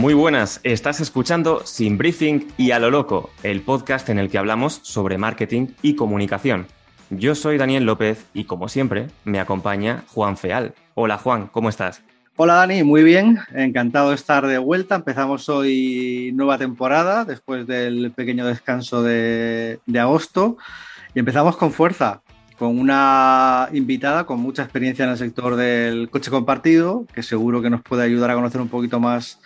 Muy buenas, estás escuchando Sin Briefing y a lo loco, el podcast en el que hablamos sobre marketing y comunicación. Yo soy Daniel López y como siempre me acompaña Juan Feal. Hola Juan, ¿cómo estás? Hola Dani, muy bien, encantado de estar de vuelta. Empezamos hoy nueva temporada después del pequeño descanso de, de agosto y empezamos con fuerza con una invitada con mucha experiencia en el sector del coche compartido, que seguro que nos puede ayudar a conocer un poquito más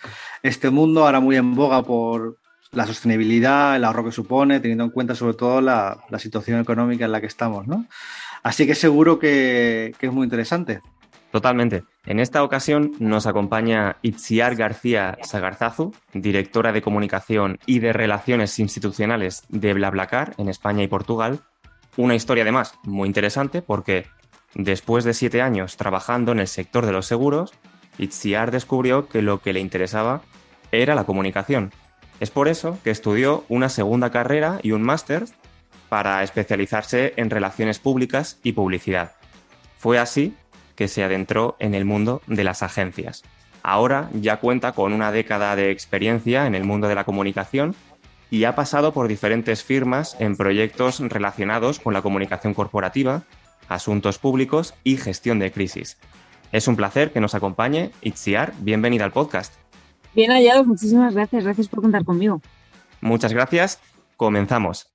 este mundo, ahora muy en boga por la sostenibilidad, el ahorro que supone, teniendo en cuenta sobre todo la, situación económica en la que estamos. ¿no? Así que seguro que, que es muy interesante. Totalmente. En esta ocasión nos acompaña Itziar García Sagarzazu, directora de comunicación y de relaciones institucionales de BlaBlaCar en España y Portugal, una historia además muy interesante porque después de siete años trabajando en el sector de los seguros, Itziar descubrió que lo que le interesaba era la comunicación. Es por eso que estudió una segunda carrera y un máster para especializarse en relaciones públicas y publicidad. Fue así que se adentró en el mundo de las agencias. Ahora ya cuenta con una década de experiencia en el mundo de la comunicación y ha pasado por diferentes firmas en proyectos relacionados con la comunicación corporativa, asuntos públicos y gestión de crisis. Es un placer que nos acompañe. Itziar, bienvenida al podcast. Bien hallados, muchísimas gracias. Gracias por contar conmigo. Muchas gracias. Comenzamos.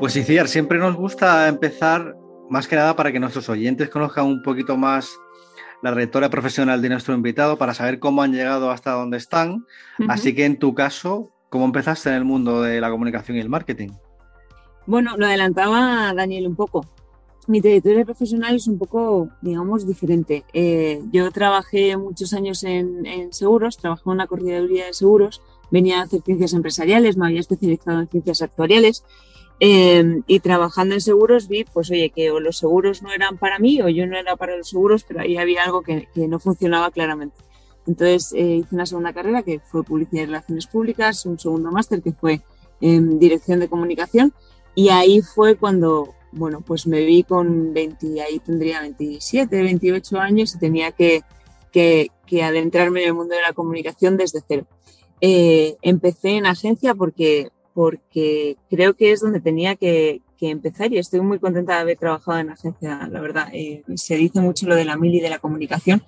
Pues Itziar, siempre nos gusta empezar más que nada para que nuestros oyentes conozcan un poquito más la trayectoria profesional de nuestro invitado para saber cómo han llegado hasta donde están. Así que en tu caso, ¿cómo empezaste en el mundo de la comunicación y el marketing? Bueno, lo adelantaba Daniel un poco. Mi trayectoria profesional es un poco, digamos, diferente. Eh, yo trabajé muchos años en, seguros, trabajé en una correduría de seguros, venía a hacer ciencias empresariales, me había especializado en ciencias actuariales Em, y trabajando en seguros vi, pues oye, que o los seguros no eran para mí o yo no era para los seguros, pero ahí había algo que no funcionaba claramente. Entonces eh, hice una segunda carrera que fue Publicidad y Relaciones Públicas, un segundo máster que fue en Dirección de Comunicación y ahí fue cuando, bueno, pues me vi con 20, ahí tendría 27, 28 años y tenía que, que, que adentrarme en el mundo de la comunicación desde cero. Eh, empecé en agencia porque porque creo que es donde tenía que, empezar y estoy muy contenta de haber trabajado en agencia, la verdad. Eh, se dice mucho lo de la mili de la comunicación,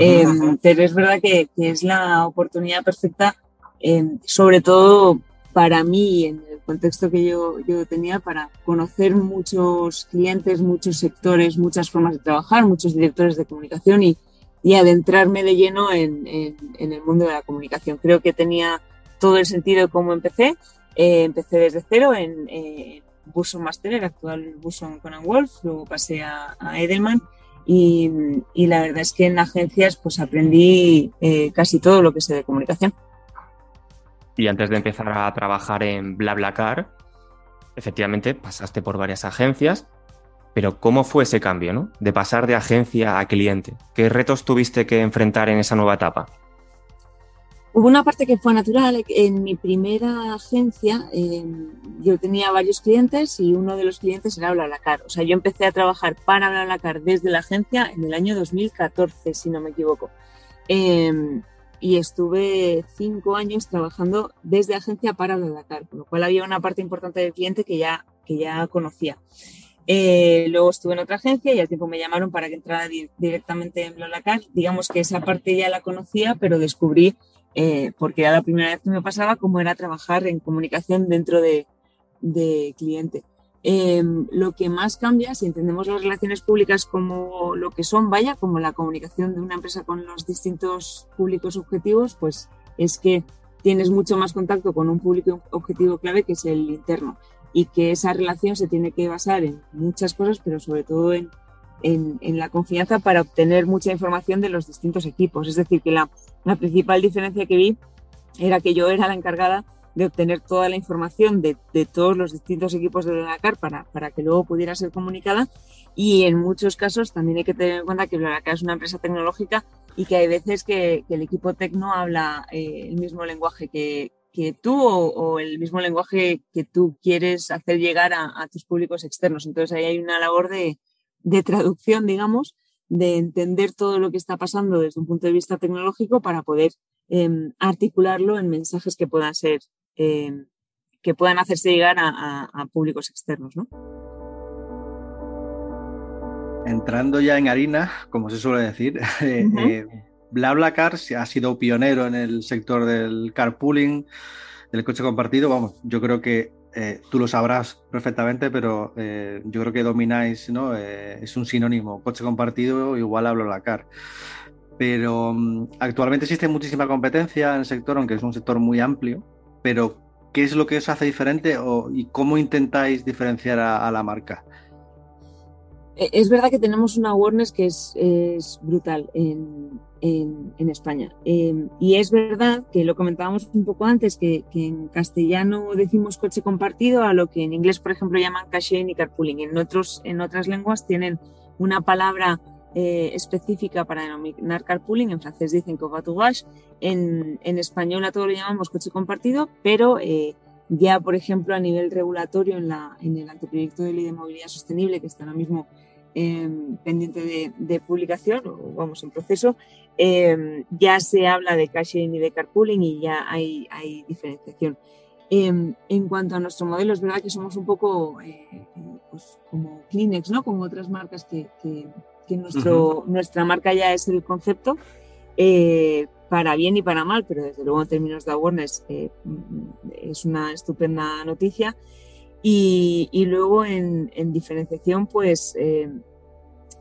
eh, pero es verdad que, es la oportunidad perfecta, eh, sobre todo para mí, en el contexto que yo, yo tenía, para conocer muchos clientes, muchos sectores, muchas formas de trabajar, muchos directores de comunicación y, y adentrarme de lleno en, en, el mundo de la comunicación. Creo que tenía todo el sentido de cómo empecé eh, empecé desde cero en eh, Buson Master, el actual Buson Conan Wolf, luego pasé a, Edelman y, la verdad es que en agencias pues aprendí eh, casi todo lo que sé de comunicación. Y antes de empezar a trabajar en BlaBlaCar, efectivamente pasaste por varias agencias, pero ¿cómo fue ese cambio, no? De pasar de agencia a cliente. ¿Qué retos tuviste que enfrentar en esa nueva etapa? Hubo una parte que fue natural. En mi primera agencia em, yo tenía varios clientes y uno de los clientes era BlaBlaCar. O sea, yo empecé a trabajar para BlaBlaCar desde la agencia en el año 2014, si no me equivoco. Em, y estuve cinco años trabajando desde agencia para BlaBlaCar, con lo cual había una parte importante del cliente que ya, que ya conocía. Eh, luego estuve en otra agencia y al tiempo me llamaron para que entrara directamente en BlaBlaCar. Digamos que esa parte ya la conocía, pero descubrí eh, porque era la primera vez que me pasaba cómo era trabajar en comunicación dentro de, cliente. Em, lo que más cambia, si entendemos las relaciones públicas como lo que son, vaya, como la comunicación de una empresa con los distintos públicos objetivos, pues es que tienes mucho más contacto con un público objetivo clave que es el interno y que esa relación se tiene que basar en muchas cosas, pero sobre todo en, en, la confianza para obtener mucha información de los distintos equipos. Es decir, que la, la principal diferencia que vi era que yo era la encargada de obtener toda la información de, de todos los distintos equipos de BlaBlaCar para, para que luego pudiera ser comunicada. Y en muchos casos también hay que tener en cuenta que BlaBlaCar es una empresa tecnológica y que hay veces que, el equipo tech no habla eh, el mismo lenguaje que, que tú o, el mismo lenguaje que tú quieres hacer llegar a, a, tus públicos externos. Entonces ahí hay una labor de, de traducción, digamos, de entender todo lo que está pasando desde un punto de vista tecnológico para poder eh, articularlo en mensajes que puedan ser eh, que puedan hacerse llegar a, públicos externos. ¿no? Entrando ya en harina, como se suele decir, eh, eh, BlaBlaCar ha sido pionero en el sector del carpooling, del coche compartido. Vamos, yo creo que tú lo sabrás perfectamente, pero yo creo que domináis, ¿no? es un sinónimo, coche compartido igual a BlaBlaCar. Pero mm, actualmente existe muchísima competencia en el sector, aunque es un sector muy amplio pero ¿qué es lo que os hace diferente y cómo intentáis diferenciar a, la marca? Eh, es verdad que tenemos una awareness que es, brutal en, España. Em, y es verdad que lo comentábamos un poco antes, que, en castellano decimos coche compartido, a lo que en inglés, por ejemplo, llaman sharing y carpooling. En, otros, en otras lenguas tienen una palabra eh, específica para denominar carpooling, en francés dicen covoiturage, en, en español a todo lo llamamos coche compartido, pero eh, ya, por ejemplo, a nivel regulatorio en, en el anteproyecto de ley de movilidad sostenible, que está ahora mismo em, pendiente de, publicación, o vamos en proceso, em, ya se habla de caching y de carpooling y ya hay, hay diferenciación. Em, en cuanto a nuestro modelo, es verdad que somos un poco eh, pues como Kleenex, ¿no? Como otras marcas que, que nuestro, nuestra marca ya es el concepto, eh, para bien y para mal, pero desde luego en términos de awareness eh, es una estupenda noticia. Y, y luego en, en, diferenciación, pues, eh,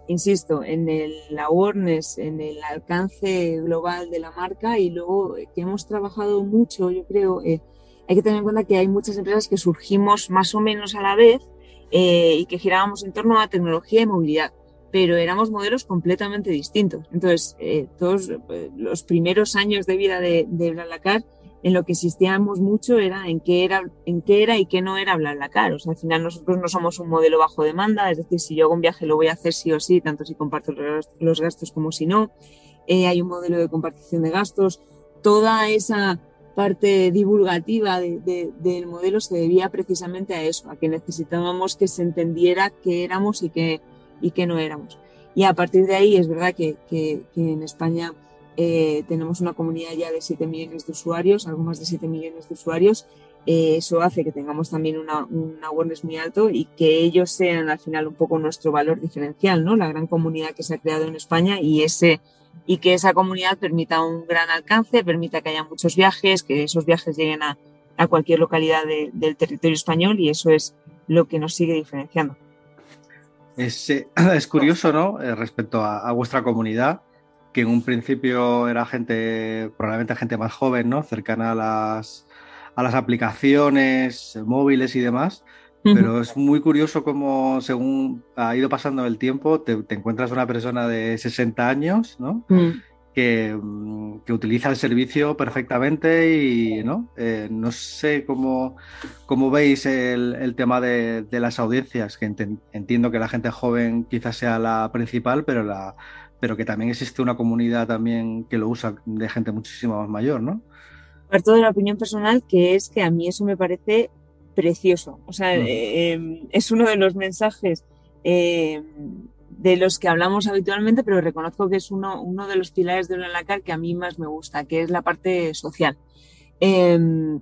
insisto, en el awareness, en el alcance global de la marca y luego que hemos trabajado mucho, yo creo, hay que tener en cuenta que hay muchas empresas que surgimos más o menos a la vez y que girábamos en torno a tecnología y movilidad pero éramos modelos completamente distintos. Entonces, eh, todos eh, los primeros años de vida de, de BlaBlaCar, en lo que existíamos mucho era en qué era, en qué era y qué no era BlaBlaCar. O sea, al final nosotros no somos un modelo bajo demanda, es decir, si yo hago un viaje lo voy a hacer sí o sí, tanto si comparto los gastos como si no. Eh, hay un modelo de compartición de gastos. Toda esa parte divulgativa de, de, del modelo se debía precisamente a eso, a que necesitábamos que se entendiera qué éramos y qué y que no éramos. Y a partir de ahí es verdad que, en España eh, tenemos una comunidad ya de 7 millones de usuarios, algo más de 7 millones de usuarios. Eh, eso hace que tengamos también una, un awareness muy alto y que ellos sean al final un poco nuestro valor diferencial, ¿no? La gran comunidad que se ha creado en España y ese y que esa comunidad permita un gran alcance, permita que haya muchos viajes, que esos viajes lleguen a, a cualquier localidad del territorio español y eso es lo que nos sigue diferenciando. Es, eh, es curioso, ¿no? Eh, respecto a, vuestra comunidad, que en un principio era gente, probablemente gente más joven, ¿no? Cercana a las, a las aplicaciones móviles y demás. Pero es muy curioso cómo, según ha ido pasando el tiempo, te, encuentras una persona de 60 años, ¿no? Mm. Mm, que, utiliza el servicio perfectamente y no, eh, no sé cómo, cómo veis el, tema de, las audiencias, que entiendo que la gente joven quizás sea la principal, pero, la, pero que también existe una comunidad también que lo usa de gente muchísimo más mayor, ¿no? Parto de la opinión personal, que es que a mí eso me parece precioso. O sea, mm. eh, em, es uno de los mensajes eh, de los que hablamos habitualmente, pero reconozco que es uno, uno de los pilares de BlaBlaCar que a mí más me gusta, que es la parte social. Em,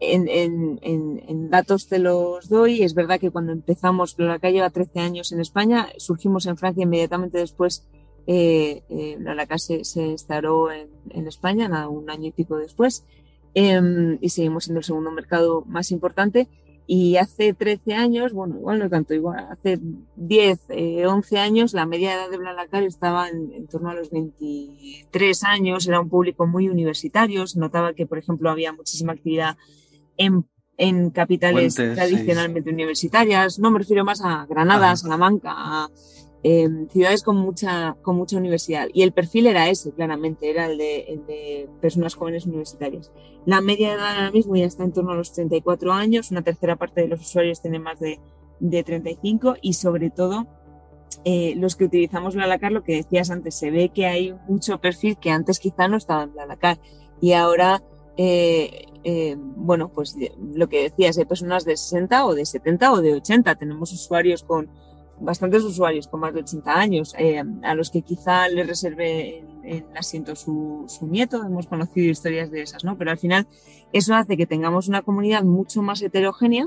en, en, en, datos te los doy. Es verdad que cuando empezamos, BlaBlaCar lleva 13 años en España, surgimos en Francia inmediatamente después. Eh, eh BlaBlaCar se, se instaló en, en, España, nada, un año y pico después, em, y seguimos siendo el segundo mercado más importante. y hace 13 años, bueno, igual no tanto, igual hace 10, 11 años, la media edad de Blalacar estaba en, torno a los 23 años, era un público muy universitario, se notaba que, por ejemplo, había muchísima actividad en, en capitales tradicionalmente universitarias, no me refiero más a Granada, Salamanca, a ciudades con mucha, con mucha universidad. Y el perfil era ese, claramente, era el de, el de personas jóvenes universitarias. La media de edad ahora mismo ya está en torno a los 34 años, una tercera parte de los usuarios tienen más de, de 35 y sobre todo eh, los que utilizamos Blalacar, lo que decías antes, se ve que hay mucho perfil que antes quizá no estaba en Blalacar y ahora, eh, eh, bueno, pues lo que decías, hay personas de 60 o de 70 o de 80, tenemos usuarios con bastantes usuarios con más de 80 años, eh, a los que quizá le reserve el, asiento su, nieto, hemos conocido historias de esas, ¿no? Pero al final eso hace que tengamos una comunidad mucho más heterogénea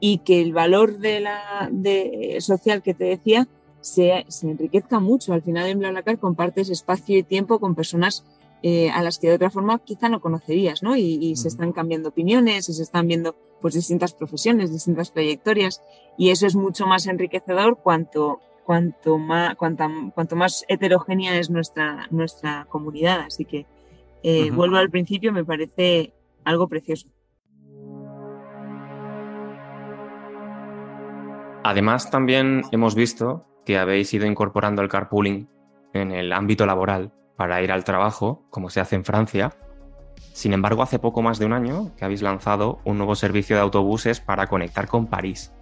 y que el valor de la de, social que te decía se, se enriquezca mucho. Al final en BlaBlaCar compartes espacio y tiempo con personas eh, a las que de otra forma quizá no conocerías, ¿no? Y, y, se están cambiando opiniones y se están viendo pues distintas profesiones, distintas trayectorias. Y eso es mucho más enriquecedor cuanto cuanto más cuanto, cuanto más heterogénea es nuestra nuestra comunidad, así que eh, vuelvo al principio, me parece algo precioso. Además, también hemos visto que habéis ido incorporando el carpooling en el ámbito laboral para ir al trabajo, como se hace en Francia. Sin embargo, hace poco más de un año que habéis lanzado un nuevo servicio de autobuses para conectar con París.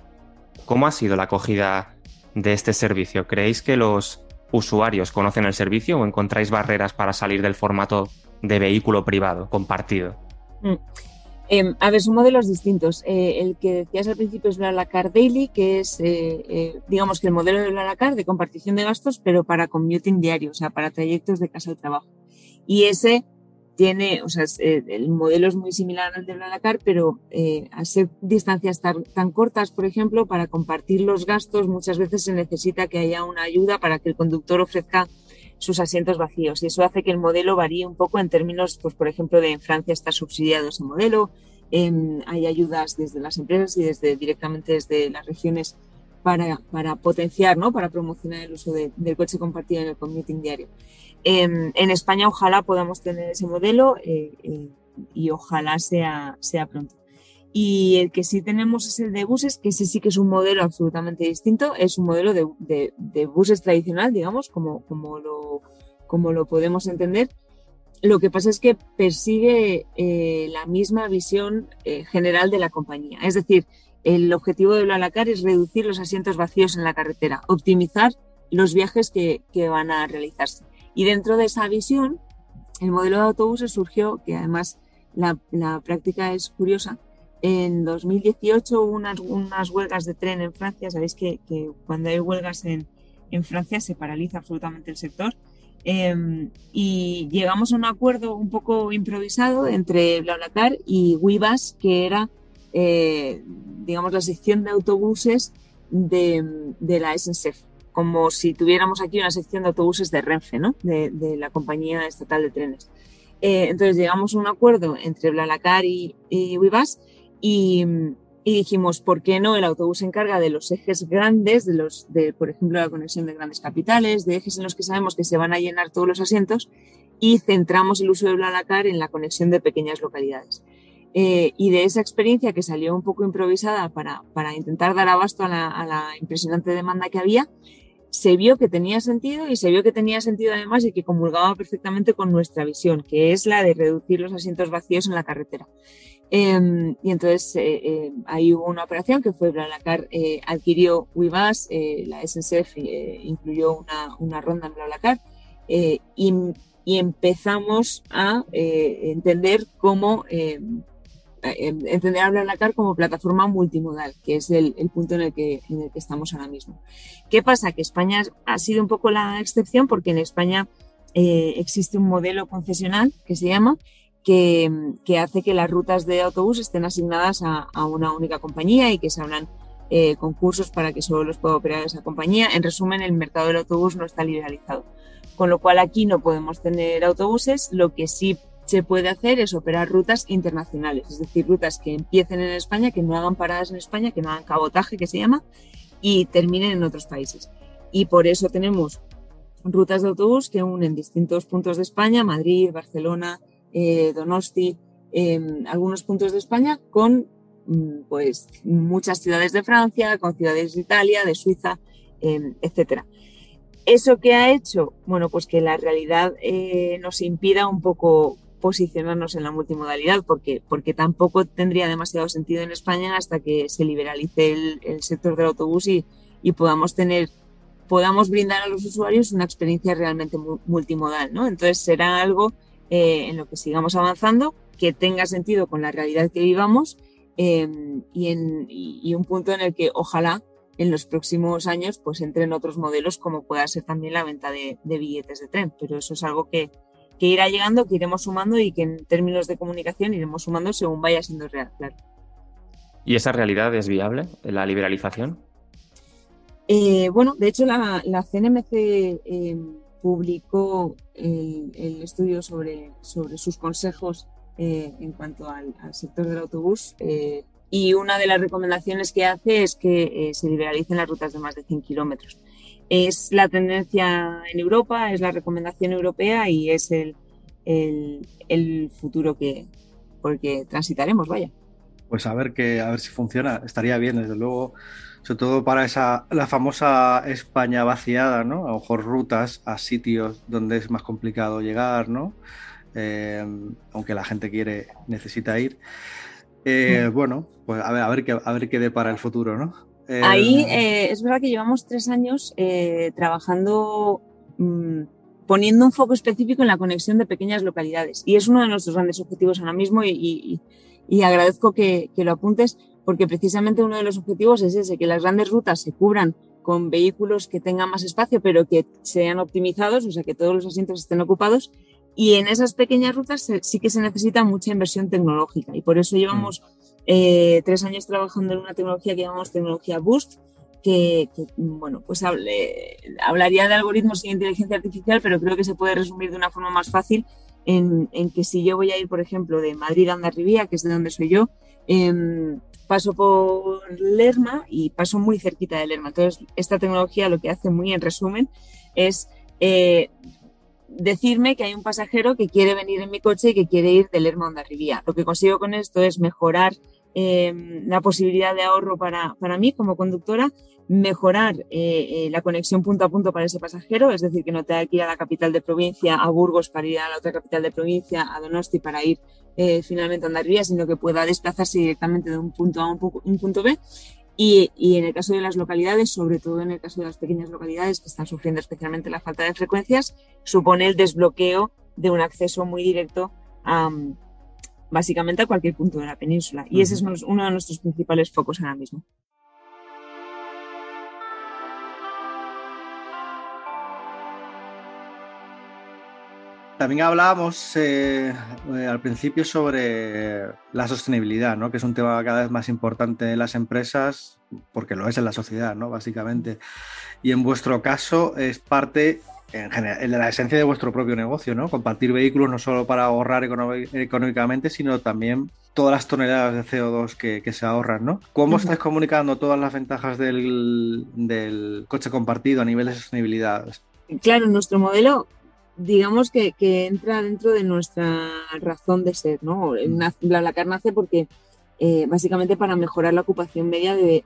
¿Cómo ha sido la acogida de este servicio? ¿Creéis que los usuarios conocen el servicio o encontráis barreras para salir del formato de vehículo privado compartido? Em, a ver, son modelos distintos. Eh, el que decías al principio es BlaBlaCar Daily, que es, eh, eh, digamos que el modelo de BlaBlaCar de compartición de gastos, pero para commuting diario, o sea, para trayectos de casa al trabajo. Y ese tiene, o sea, el modelo es muy similar al de BlaBlaCar, pero eh, a ser distancias tan, tan, cortas, por ejemplo, para compartir los gastos, muchas veces se necesita que haya una ayuda para que el conductor ofrezca sus asientos vacíos. Y eso hace que el modelo varíe un poco en términos, pues por ejemplo, de en Francia está subsidiado ese modelo, hay ayudas desde las empresas y desde directamente desde las regiones para, para potenciar, ¿no? para promocionar el uso del coche compartido en el commuting diario. en España ojalá podamos tener ese modelo eh, eh, y ojalá sea, sea pronto. Y el que sí tenemos es el de buses, que ese sí que es un modelo absolutamente distinto. Es un modelo de, de, buses tradicional, digamos, como, como, lo, como lo podemos entender. Lo que pasa es que persigue eh, la misma visión eh, general de la compañía. Es decir, el objetivo de Blalacar es reducir los asientos vacíos en la carretera, optimizar los viajes que, que van a realizarse. Y dentro de esa visión, el modelo de autobuses surgió, que además la, la práctica es curiosa, en 2018 hubo unas, unas huelgas de tren en Francia. Sabéis que, que cuando hay huelgas en, en, Francia se paraliza absolutamente el sector. Eh, y llegamos a un acuerdo un poco improvisado entre BlaBlaCar y Wibas, que era, eh, digamos, la sección de autobuses de, de, la SNCF, como si tuviéramos aquí una sección de autobuses de Renfe, ¿no? de, de la compañía estatal de trenes. Eh, entonces llegamos a un acuerdo entre BlaBlaCar y, y y, y, dijimos, ¿por qué no? El autobús se encarga de los ejes grandes, de los, de, por ejemplo, la conexión de grandes capitales, de ejes en los que sabemos que se van a llenar todos los asientos y centramos el uso de BlaBlaCar en la conexión de pequeñas localidades. Eh, y de esa experiencia que salió un poco improvisada para, para intentar dar abasto a la, a la impresionante demanda que había, se vio que tenía sentido y se vio que tenía sentido además y que comulgaba perfectamente con nuestra visión, que es la de reducir los asientos vacíos en la carretera. Eh, y entonces eh, eh, ahí hubo una operación que fue BlaBlaCar eh, adquirió eh, la SNCF incluyó una, una, ronda en BlaBlaCar y, y, empezamos a entender cómo entender a BlaBlaCar como plataforma multimodal, que es el, el, punto en el, que, en el que estamos ahora mismo. ¿Qué pasa? Que España ha sido un poco la excepción porque en España existe un modelo concesional que se llama que, hace que las rutas de autobús estén asignadas a, a una única compañía y que se abran eh, concursos para que solo los pueda operar esa compañía. En resumen, el mercado del autobús no está liberalizado, con lo cual aquí no podemos tener autobuses. Lo que sí se puede hacer es operar rutas internacionales, es decir, rutas que empiecen en España, que no hagan paradas en España, que no hagan cabotaje, que se llama, y terminen en otros países. Y por eso tenemos rutas de autobús que unen distintos puntos de España, Madrid, Barcelona, eh, Donosti, em, algunos puntos de España, con mm, pues muchas ciudades de Francia, con ciudades de Italia, de Suiza, em, etcétera. ¿Eso que ha hecho? Bueno, pues que la realidad eh, nos impida un poco posicionarnos en la multimodalidad, porque, porque tampoco tendría demasiado sentido en España hasta que se liberalice el, sector del autobús y, y, podamos tener, podamos brindar a los usuarios una experiencia realmente multimodal, ¿no? Entonces será algo eh, en lo que sigamos avanzando, que tenga sentido con la realidad que vivamos em, y, en, y un punto en el que ojalá en los próximos años pues entren otros modelos como pueda ser también la venta de, de billetes de tren, pero eso es algo que, que irá llegando, que iremos sumando y que en términos de comunicación iremos sumando según vaya siendo real, claro. ¿Y esa realidad es viable, la liberalización? Eh, bueno, de hecho la, CNMC eh, publicó el, estudio sobre, sobre sus consejos eh, en cuanto al, sector del autobús y una de las recomendaciones que hace es que se liberalicen las rutas de más de 100 kilómetros. Es la tendencia en Europa, es la recomendación europea y es el, el, futuro que porque transitaremos, vaya. Pues a ver que a ver si funciona, estaría bien, desde luego, sobre todo para esa la famosa España vaciada, ¿no? A lo mejor rutas a sitios donde es más complicado llegar, ¿no? Eh, aunque la gente quiere, necesita ir. Eh, mm. Bueno, pues a ver, a ver qué, a ver qué dé para el futuro, ¿no? Ahí eh, es verdad que llevamos tres años eh, trabajando, mm, poniendo un foco específico en la conexión de pequeñas localidades. Y es uno de nuestros grandes objetivos ahora mismo y, agradezco que, lo apuntes porque precisamente uno de los objetivos es ese, que las grandes rutas se cubran con vehículos que tengan más espacio pero que sean optimizados, o sea, que todos los asientos estén ocupados. Y en esas pequeñas rutas sí que se necesita mucha inversión tecnológica y por eso llevamos... Mm. Eh, tres años trabajando en una tecnología que llamamos tecnología Boost, que, bueno, pues hablaría de algoritmos y inteligencia artificial, pero creo que se puede resumir de una forma más fácil en, que si yo voy a ir, por ejemplo, de Madrid a Andarribía, que es de donde soy yo, em, paso por Lerma y paso muy cerquita de Lerma. Entonces, esta tecnología lo que hace muy en resumen es eh, decirme que hay un pasajero que quiere venir en mi coche y que quiere ir de Lerma a Andarribía. Lo que consigo con esto es mejorar eh, la posibilidad de ahorro para, para, mí como conductora, mejorar eh, eh, la conexión punto a punto para ese pasajero, es decir, que no tenga que ir a la capital de provincia, a Burgos para ir a la otra capital de provincia, a Donosti para ir finalmente a Andalucía, sino que pueda desplazarse directamente de un punto A a un, punto B. Y, y, en el caso de las localidades, sobre todo en el caso de las pequeñas localidades que están sufriendo especialmente la falta de frecuencias, supone el desbloqueo de un acceso muy directo a, básicamente a cualquier punto de la península. Y ese es uno de nuestros principales focos ahora mismo. También hablábamos eh, eh, al principio sobre la sostenibilidad, ¿no? que es un tema cada vez más importante en las empresas, porque lo es en la sociedad, ¿no? básicamente. Y en vuestro caso es parte en general, la esencia de vuestro propio negocio, ¿no? Compartir vehículos no solo para ahorrar económicamente, sino también todas las toneladas de CO2 que, se ahorran, ¿no? ¿Cómo estáis comunicando todas las ventajas del, coche compartido a nivel de sostenibilidad? Claro, nuestro modelo, digamos que, entra dentro de nuestra razón de ser, ¿no? La nace porque eh, básicamente para mejorar la ocupación media de,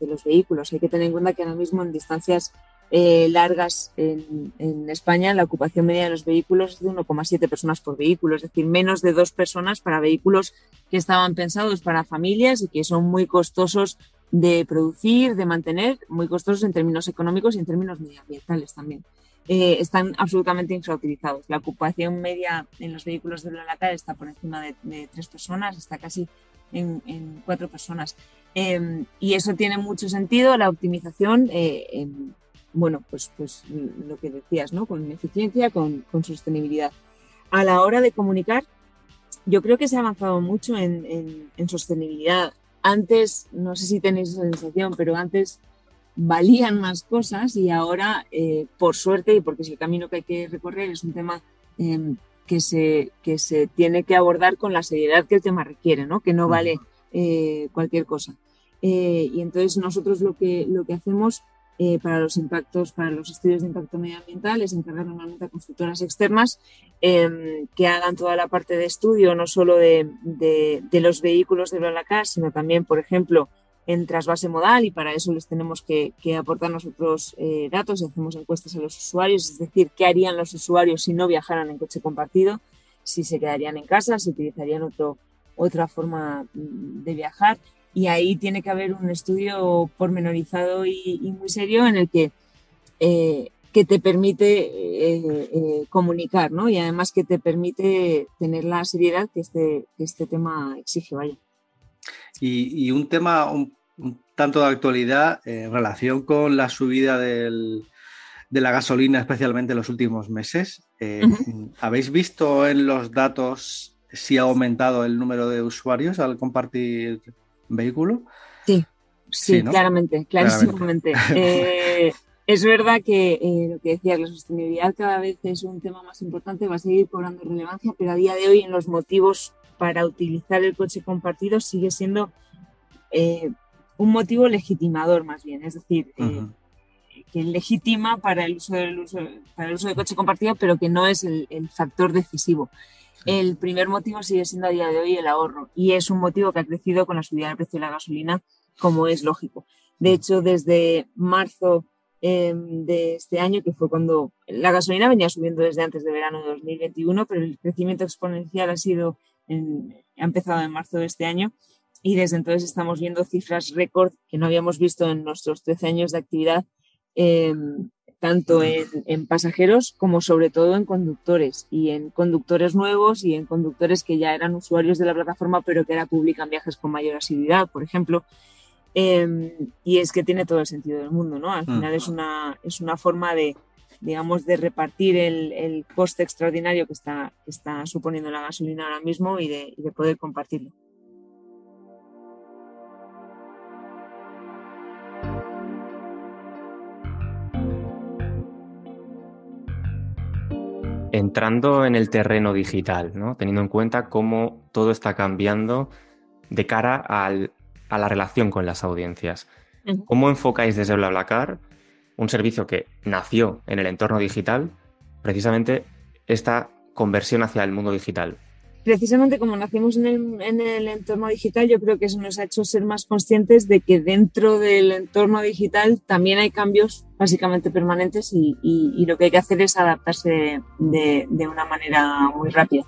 los vehículos. Hay que tener en cuenta que ahora mismo en distancias eh, largas en, España, la ocupación media de los vehículos es de 1,7 personas por vehículo, es decir, menos de dos personas para vehículos que estaban pensados para familias y que son muy costosos de producir, de mantener, muy costosos en términos económicos y en términos medioambientales también. Eh, están absolutamente infrautilizados. La ocupación media en los vehículos de BlaBlaCar está por encima de, tres personas, está casi en, cuatro personas. Em, y eso tiene mucho sentido, la optimización eh, bueno, pues, pues lo que decías, ¿no? Con eficiencia, con, sostenibilidad. A la hora de comunicar, yo creo que se ha avanzado mucho en, sostenibilidad. Antes, no sé si tenéis esa sensación, pero antes valían más cosas y ahora, eh, por suerte, y porque es el camino que hay que recorrer, es un tema em, que se, que se tiene que abordar con la seriedad que el tema requiere, ¿no? Que no vale eh, cualquier cosa. Eh, y entonces nosotros lo que, lo que hacemos para los impactos, para los estudios de impacto medioambiental es encargar normalmente a consultoras externas em, que hagan toda la parte de estudio, no solo de, de, los vehículos de BlaBlaCar, sino también, por ejemplo, en trasvase modal y para eso les tenemos que, aportar nosotros eh, datos y hacemos encuestas a los usuarios, es decir, qué harían los usuarios si no viajaran en coche compartido, si se quedarían en casa, si utilizarían otro, otra forma mm, de viajar y ahí tiene que haber un estudio pormenorizado y, muy serio en el que, eh, que te permite eh, comunicar, ¿no? Y además que te permite tener la seriedad que este, que este tema exige, vaya. Y, un tema un, tanto de actualidad en relación con la subida de la gasolina, especialmente en los últimos meses. Eh, ¿Habéis visto en los datos si ha aumentado el número de usuarios al compartir vehículo? Sí, sí, claramente, clarísimamente. Eh, es verdad que eh, lo que decías, la sostenibilidad cada vez es un tema más importante, va a seguir cobrando relevancia, pero a día de hoy en los motivos para utilizar el coche compartido sigue siendo eh, un motivo legitimador más bien, es decir, eh, que legitima para el, uso del uso, para el uso coche compartido, pero que no es el, factor decisivo. El primer motivo sigue siendo a día de hoy el ahorro y es un motivo que ha crecido con la subida del precio de la gasolina, como es lógico. De hecho, desde marzo em, de este año, que fue cuando la gasolina venía subiendo desde antes de verano de 2021, pero el crecimiento exponencial ha sido ha empezado en marzo de este año y desde entonces estamos viendo cifras récord que no habíamos visto en nuestros 13 años de actividad, em, tanto en, pasajeros como sobre todo en conductores y en conductores nuevos y en conductores que ya eran usuarios de la plataforma pero que ahora publican viajes con mayor asiduidad, por ejemplo. Em, y es que tiene todo el sentido del mundo, ¿no? Al final es una, es una forma de, digamos, de repartir el, coste extraordinario que está, está suponiendo la gasolina ahora mismo y de, poder compartirlo. Entrando en el terreno digital, ¿no? teniendo en cuenta cómo todo está cambiando de cara al, a la relación con las audiencias. ¿Cómo enfocáis desde BlaBlaCar un servicio que nació en el entorno digital, precisamente esta conversión hacia el mundo digital. Precisamente como nacimos en el, entorno digital, yo creo que eso nos ha hecho ser más conscientes de que dentro del entorno digital también hay cambios básicamente permanentes y, lo que hay que hacer es adaptarse de, una manera muy rápida.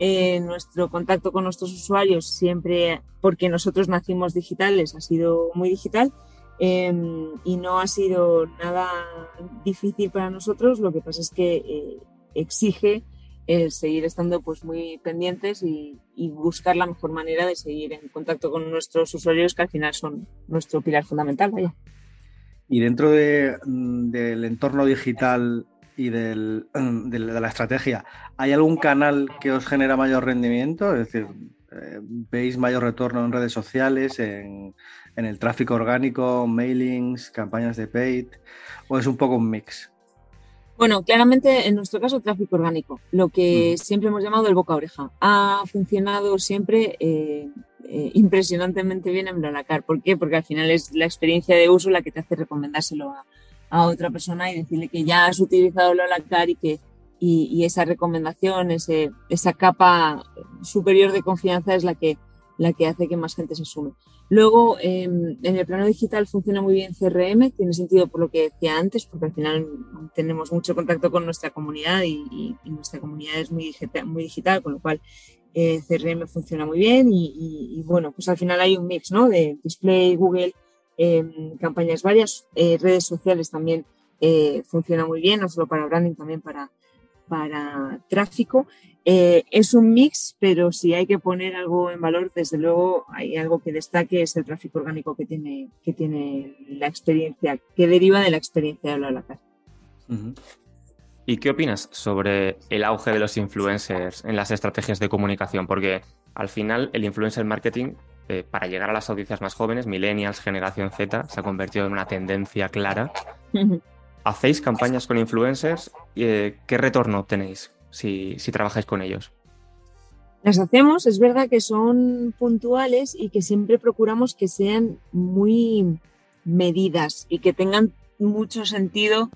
Eh, nuestro contacto con nuestros usuarios siempre, porque nosotros nacimos digitales, ha sido muy digital Em, y no ha sido nada difícil para nosotros, lo que pasa es que eh, exige el seguir estando pues muy pendientes y, buscar la mejor manera de seguir en contacto con nuestros usuarios que al final son nuestro pilar fundamental. Vaya. Y dentro de, mm, del entorno digital y del, de la estrategia, ¿hay algún canal que os genera mayor rendimiento? Es decir, eh, ¿veis mayor retorno en redes sociales, en, en el tráfico orgánico, mailings, campañas de paid, o es un poco un mix? Bueno, claramente en nuestro caso tráfico orgánico, lo que siempre hemos llamado el boca a oreja. Ha funcionado siempre eh, eh, impresionantemente bien en Blalacar. ¿Por qué? Porque al final es la experiencia de uso la que te hace recomendárselo a, otra persona y decirle que ya has utilizado Blalacar y que y, esa recomendación, ese, esa capa superior de confianza es la que, la que hace que más gente se sume. Luego, em, en el plano digital funciona muy bien CRM, tiene sentido por lo que decía antes, porque al final tenemos mucho contacto con nuestra comunidad y, nuestra comunidad es muy digital, muy digital con lo cual eh, CRM funciona muy bien y, bueno, pues al final hay un mix ¿no? de display, Google, em, campañas varias, eh, redes sociales también eh, funciona muy bien, no solo para branding, también para, para tráfico. Eh, es un mix, pero si hay que poner algo en valor, desde luego hay algo que destaque, es el tráfico orgánico que tiene, que tiene la experiencia, que deriva de la experiencia de BlaBlaCar. ¿Y qué opinas sobre el auge de los influencers en las estrategias de comunicación? Porque al final el influencer marketing, eh, para llegar a las audiencias más jóvenes, millennials, generación Z, se ha convertido en una tendencia clara. ¿Hacéis campañas con influencers? Eh, ¿Qué retorno tenéis? si, si trabajáis con ellos. Las hacemos, es verdad que son puntuales y que siempre procuramos que sean muy medidas y que tengan mucho sentido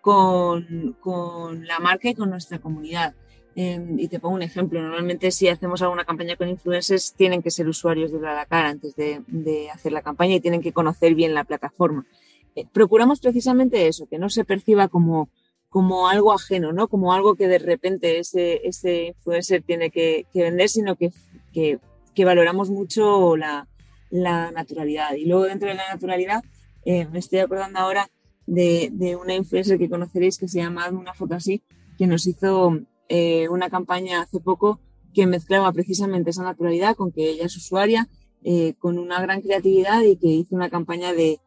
con, con la marca y con nuestra comunidad. Em, y te pongo un ejemplo. Normalmente si hacemos alguna campaña con influencers tienen que ser usuarios de BlaBlaCar antes de, de, hacer la campaña y tienen que conocer bien la plataforma. Eh, procuramos precisamente eso, que no se perciba como como algo ajeno, ¿no? Como algo que de repente ese, ese influencer tiene que, vender, sino que, que, valoramos mucho la, naturalidad. Y luego dentro de la naturalidad, eh, me estoy acordando ahora de, una influencer que conoceréis que se llama Una Foto Así, que nos hizo eh, una campaña hace poco que mezclaba precisamente esa naturalidad con que ella es usuaria, eh, con una gran creatividad y que hizo una campaña de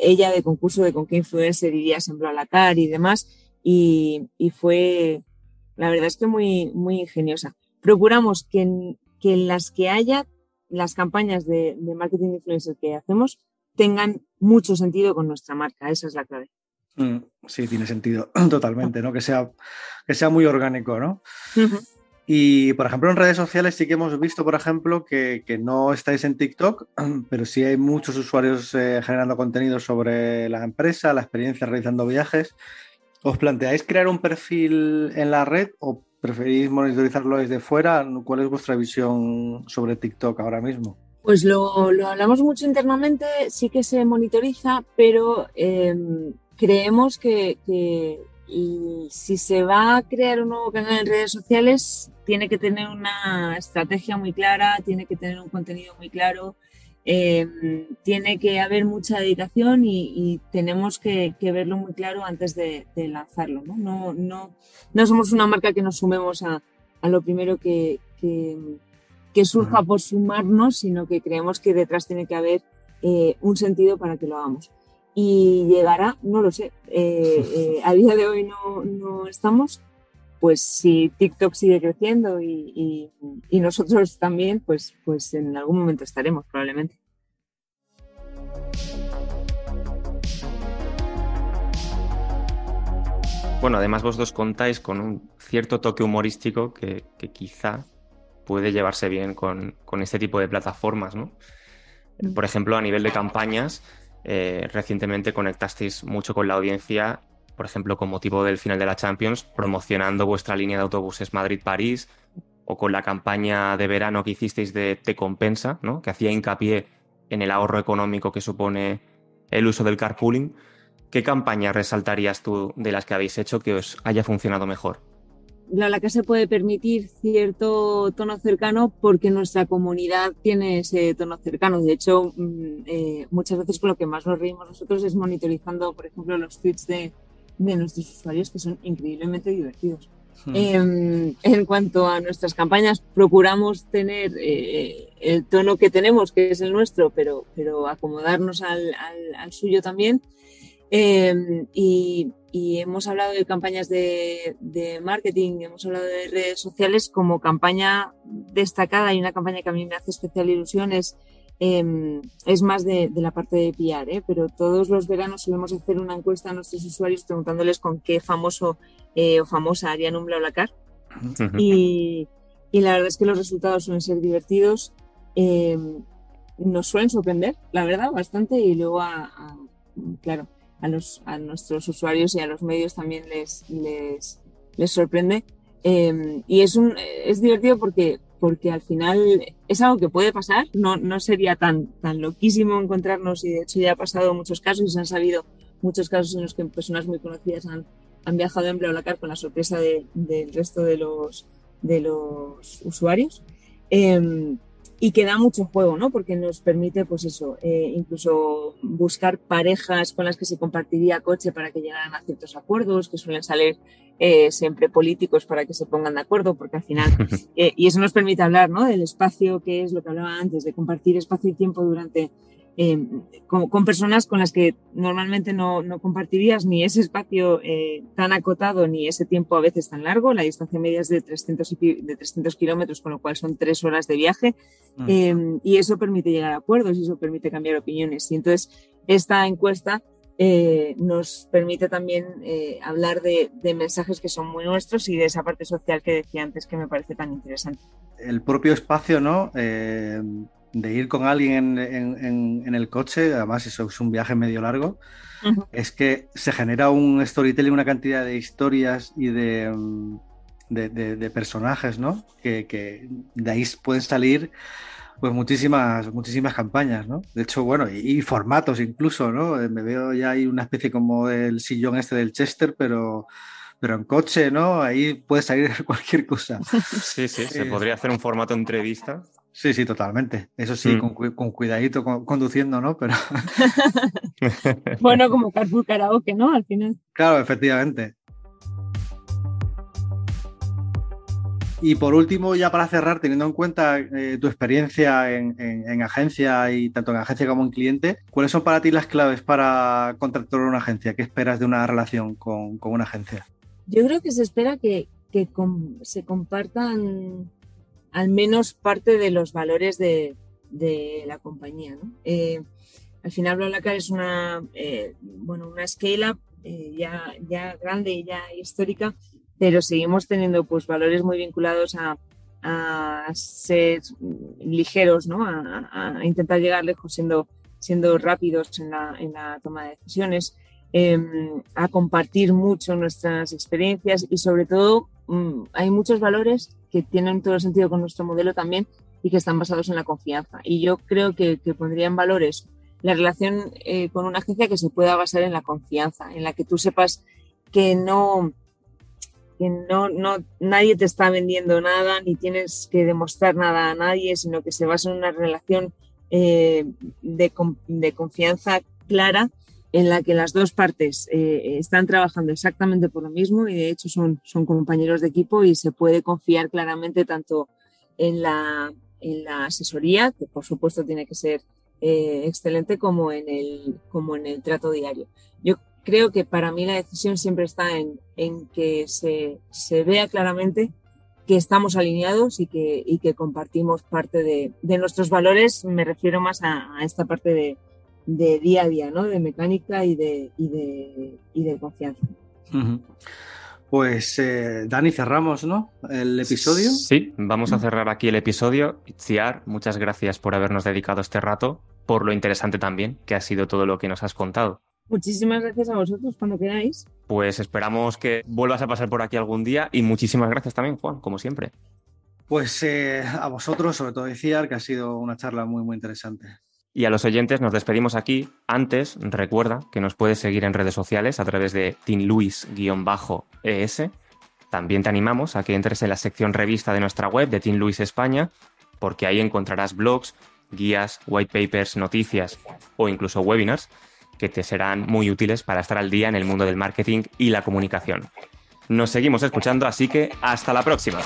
ella de concurso de con qué influencer irías en BlaBlaCar y demás y, fue, la verdad es que muy, muy ingeniosa. Procuramos que que las que haya, las campañas de, marketing influencer que hacemos tengan mucho sentido con nuestra marca, esa es la clave. Mm, sí, tiene sentido totalmente, ¿no? Que sea, que sea muy orgánico, ¿no? Y, por ejemplo, en redes sociales sí que hemos visto, por ejemplo, que, que no estáis en TikTok, pero sí hay muchos usuarios eh, generando contenido sobre la empresa, la experiencia realizando viajes. ¿Os planteáis crear un perfil en la red o preferís monitorizarlo desde fuera? ¿Cuál es vuestra visión sobre TikTok ahora mismo? Pues lo, hablamos mucho internamente, sí que se monitoriza, pero em, creemos que, si se va a crear un nuevo canal en redes sociales, tiene que tener una estrategia muy clara, tiene que tener un contenido muy claro eh, tiene que haber mucha dedicación y, tenemos que, verlo muy claro antes de, lanzarlo. ¿no? No, no, no, somos una marca que nos sumemos a, lo primero que, que, surja por sumarnos, sino que creemos que detrás tiene que haber eh, un sentido para que lo hagamos. Y llegará, no lo sé, eh, a día de hoy no, no estamos, pues si TikTok sigue creciendo y, nosotros también, pues, pues en algún momento estaremos probablemente. Bueno, además vos dos contáis con un cierto toque humorístico que, quizá puede llevarse bien con, este tipo de plataformas, ¿no? Mm. Por ejemplo, a nivel de campañas, eh, recientemente conectasteis mucho con la audiencia por ejemplo, con motivo del final de la Champions, promocionando vuestra línea de autobuses Madrid-París, o con la campaña de verano que hicisteis de Te Compensa, ¿no? que hacía hincapié en el ahorro económico que supone el uso del carpooling. ¿Qué campaña resaltarías tú de las que habéis hecho que os haya funcionado mejor? La que se puede permitir cierto tono cercano porque nuestra comunidad tiene ese tono cercano. De hecho, mm, eh, muchas veces con lo que más nos reímos nosotros es monitorizando, por ejemplo, los tweets de, de nuestros usuarios que son increíblemente divertidos. Hmm. Em, en cuanto a nuestras campañas, procuramos tener eh, el tono que tenemos, que es el nuestro, pero, pero acomodarnos al, al, suyo también. Em, y, y, hemos hablado de campañas de, de, marketing, hemos hablado de redes sociales como campaña destacada y una campaña que a mí me hace especial ilusión es Em, es más de, la parte de PR, ¿eh? pero todos los veranos solemos hacer una encuesta a nuestros usuarios preguntándoles con qué famoso eh, o famosa harían un BlaBlaCar. y, y, la verdad es que los resultados suelen ser divertidos. Em, nos suelen sorprender, la verdad, bastante. Y luego, a, claro, a, los, a nuestros usuarios y a los medios también les, les, les sorprende. Em, y es, un, es divertido porque porque al final es algo que puede pasar, no, no sería tan, tan loquísimo encontrarnos y de hecho ya ha pasado muchos casos y se han sabido muchos casos en los que personas muy conocidas han, han viajado en BlaBlaCar con la sorpresa del resto de los, de los usuarios. Eh, y que da mucho juego, ¿no? Porque nos permite, pues eso, eh, incluso buscar parejas con las que se compartiría coche para que llegaran a ciertos acuerdos, que suelen salir eh, siempre políticos para que se pongan de acuerdo, porque al final, eh, y eso nos permite hablar, ¿no? Del espacio, que es lo que hablaba antes, de compartir espacio y tiempo durante eh, con, personas con las que normalmente no, no compartirías ni ese espacio eh, tan acotado ni ese tiempo a veces tan largo. La distancia media es de 300, de 300 kilómetros, con lo cual son tres horas de viaje. Mm. Eh, y eso permite llegar a acuerdos y eso permite cambiar opiniones. Y entonces esta encuesta eh, nos permite también eh, hablar de, mensajes que son muy nuestros y de esa parte social que decía antes que me parece tan interesante. El propio espacio, ¿no? De ir con alguien en, el coche, además eso es un viaje medio largo, es que se genera un storytelling, una cantidad de historias y de, de, personajes, ¿no? Que, que, de ahí pueden salir pues muchísimas, muchísimas campañas, ¿no? De hecho, bueno, y, formatos incluso, ¿no? Eh, me veo ya hay una especie como del sillón este del Chester, pero, pero en coche, ¿no? Ahí puede salir cualquier cosa. Sí, sí, se podría hacer un formato entrevista. Sí, sí, totalmente. Eso sí, mm. con, cuidadito conduciendo, ¿no? Pero... bueno, como Carpool Karaoke, ¿no? Al final. Claro, efectivamente. Y por último, ya para cerrar, teniendo en cuenta eh, tu experiencia en, agencia y tanto en agencia como en cliente, ¿cuáles son para ti las claves para contratar una agencia? ¿Qué esperas de una relación con, una agencia? Yo creo que se espera que, se compartan al menos parte de los valores de, la compañía. Eh, al final, BlaBlaCar es una, eh, bueno, una scale-up ya, ya grande y ya histórica pero seguimos teniendo pues valores muy vinculados a, ser ligeros, ¿no? A, intentar llegar lejos siendo, rápidos en la, toma de decisiones, em, a compartir mucho nuestras experiencias y sobre todo mm, hay muchos valores que tienen todo el sentido con nuestro modelo también y que están basados en la confianza. Y yo creo que, pondría en valores la relación eh, con una agencia que se pueda basar en la confianza, en la que tú sepas que no, que no, no, nadie te está vendiendo nada, ni tienes que demostrar nada a nadie, sino que se basa en una relación eh, de, confianza clara en la que las dos partes eh, están trabajando exactamente por lo mismo y de hecho son, compañeros de equipo y se puede confiar claramente tanto en la, asesoría, que por supuesto tiene que ser eh, excelente, como en, el, trato diario. Yo creo que para mí la decisión siempre está en, que se, vea claramente que estamos alineados y que compartimos parte de, nuestros valores. Me refiero más a, esta parte de, día a día, ¿no? de mecánica y de, de, confianza. Pues eh, Dani, cerramos ¿no? el episodio. Sí, vamos a cerrar aquí el episodio. Itziar, muchas gracias por habernos dedicado este rato, por lo interesante también que ha sido todo lo que nos has contado. Muchísimas gracias a vosotros cuando queráis. Pues esperamos que vuelvas a pasar por aquí algún día y muchísimas gracias también, Juan, como siempre. Pues eh, a vosotros, sobre todo decir que ha sido una charla muy, muy interesante. Y a los oyentes nos despedimos aquí. Antes, recuerda que nos puedes seguir en redes sociales a través de teamluis-es. También te animamos a que entres en la sección revista de nuestra web de Team Luis España, porque ahí encontrarás blogs, guías, white papers, noticias o incluso webinars que te serán muy útiles para estar al día en el mundo del marketing y la comunicación. Nos seguimos escuchando, así que hasta la próxima.